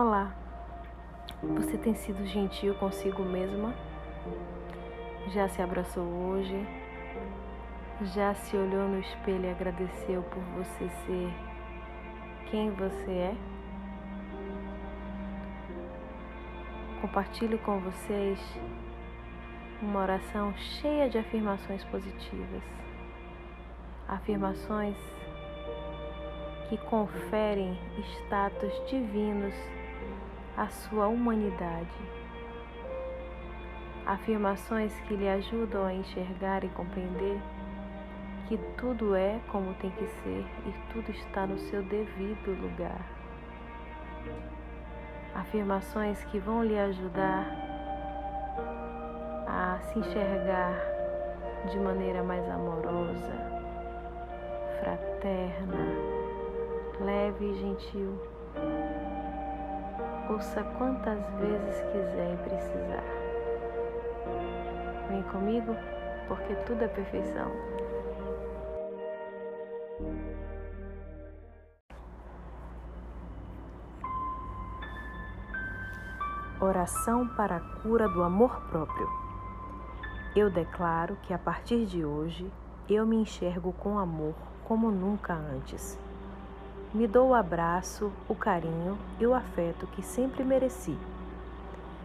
Olá, você tem sido gentil consigo mesma? Já se abraçou hoje? Já se olhou no espelho e agradeceu por você ser quem você é? Compartilho com vocês uma oração cheia de afirmações positivas. Afirmações que conferem status divinos à sua humanidade. Afirmações que lhe ajudam a enxergar e compreender que tudo é como tem que ser e tudo está no seu devido lugar. Afirmações que vão lhe ajudar a se enxergar de maneira mais amorosa, fraterna, leve e gentil. Ouça quantas vezes quiser e precisar. Vem comigo, porque tudo é perfeição. Oração para a cura do amor próprio. Eu declaro que a partir de hoje eu me enxergo com amor como nunca antes me dou o abraço, o carinho e o afeto que sempre mereci.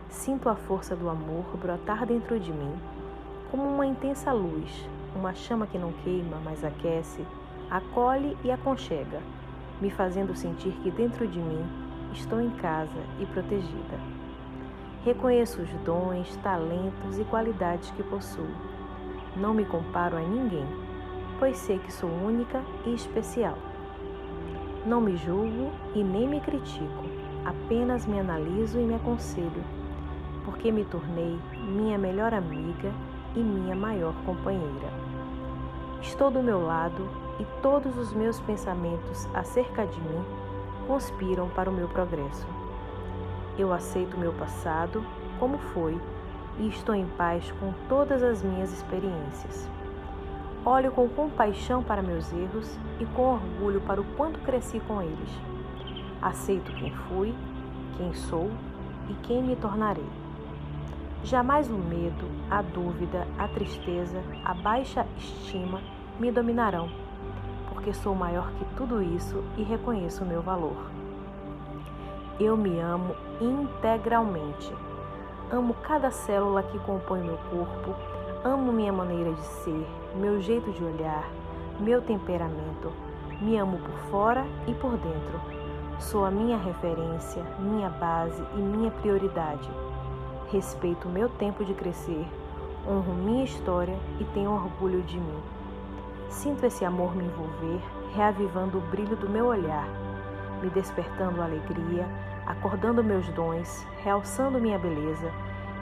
Sinto a força do amor brotar dentro de mim como uma intensa luz, uma chama que não queima, mas aquece, acolhe e aconchega, me fazendo sentir que dentro de mim estou em casa e protegida. Reconheço os dons, talentos e qualidades que possuo. Não me comparo a ninguém, pois sei que sou única e especial. Não me julgo e nem me critico, apenas me analiso e me aconselho, porque me tornei minha melhor amiga e minha maior companheira. Estou do meu lado e todos os meus pensamentos acerca de mim conspiram para o meu progresso. Eu aceito meu passado como foi e estou em paz com todas as minhas experiências. Olho com compaixão para meus erros e com orgulho para o quanto cresci com eles. Aceito quem fui, quem sou e quem me tornarei. Jamais o medo, a dúvida, a tristeza, a baixa estima me dominarão, porque sou maior que tudo isso e reconheço o meu valor. Eu me amo integralmente. Amo cada célula que compõe meu corpo Amo minha maneira de ser, meu jeito de olhar, meu temperamento. Me amo por fora e por dentro. Sou a minha referência, minha base e minha prioridade. Respeito meu tempo de crescer, honro minha história e tenho orgulho de mim. Sinto esse amor me envolver, reavivando o brilho do meu olhar, me despertando alegria, acordando meus dons, realçando minha beleza,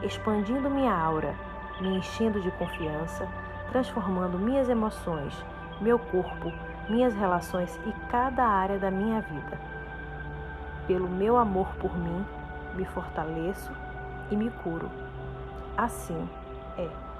expandindo minha aura me enchendo de confiança, transformando minhas emoções, meu corpo, minhas relações e cada área da minha vida. Pelo meu amor por mim, me fortaleço e me curo. Assim é.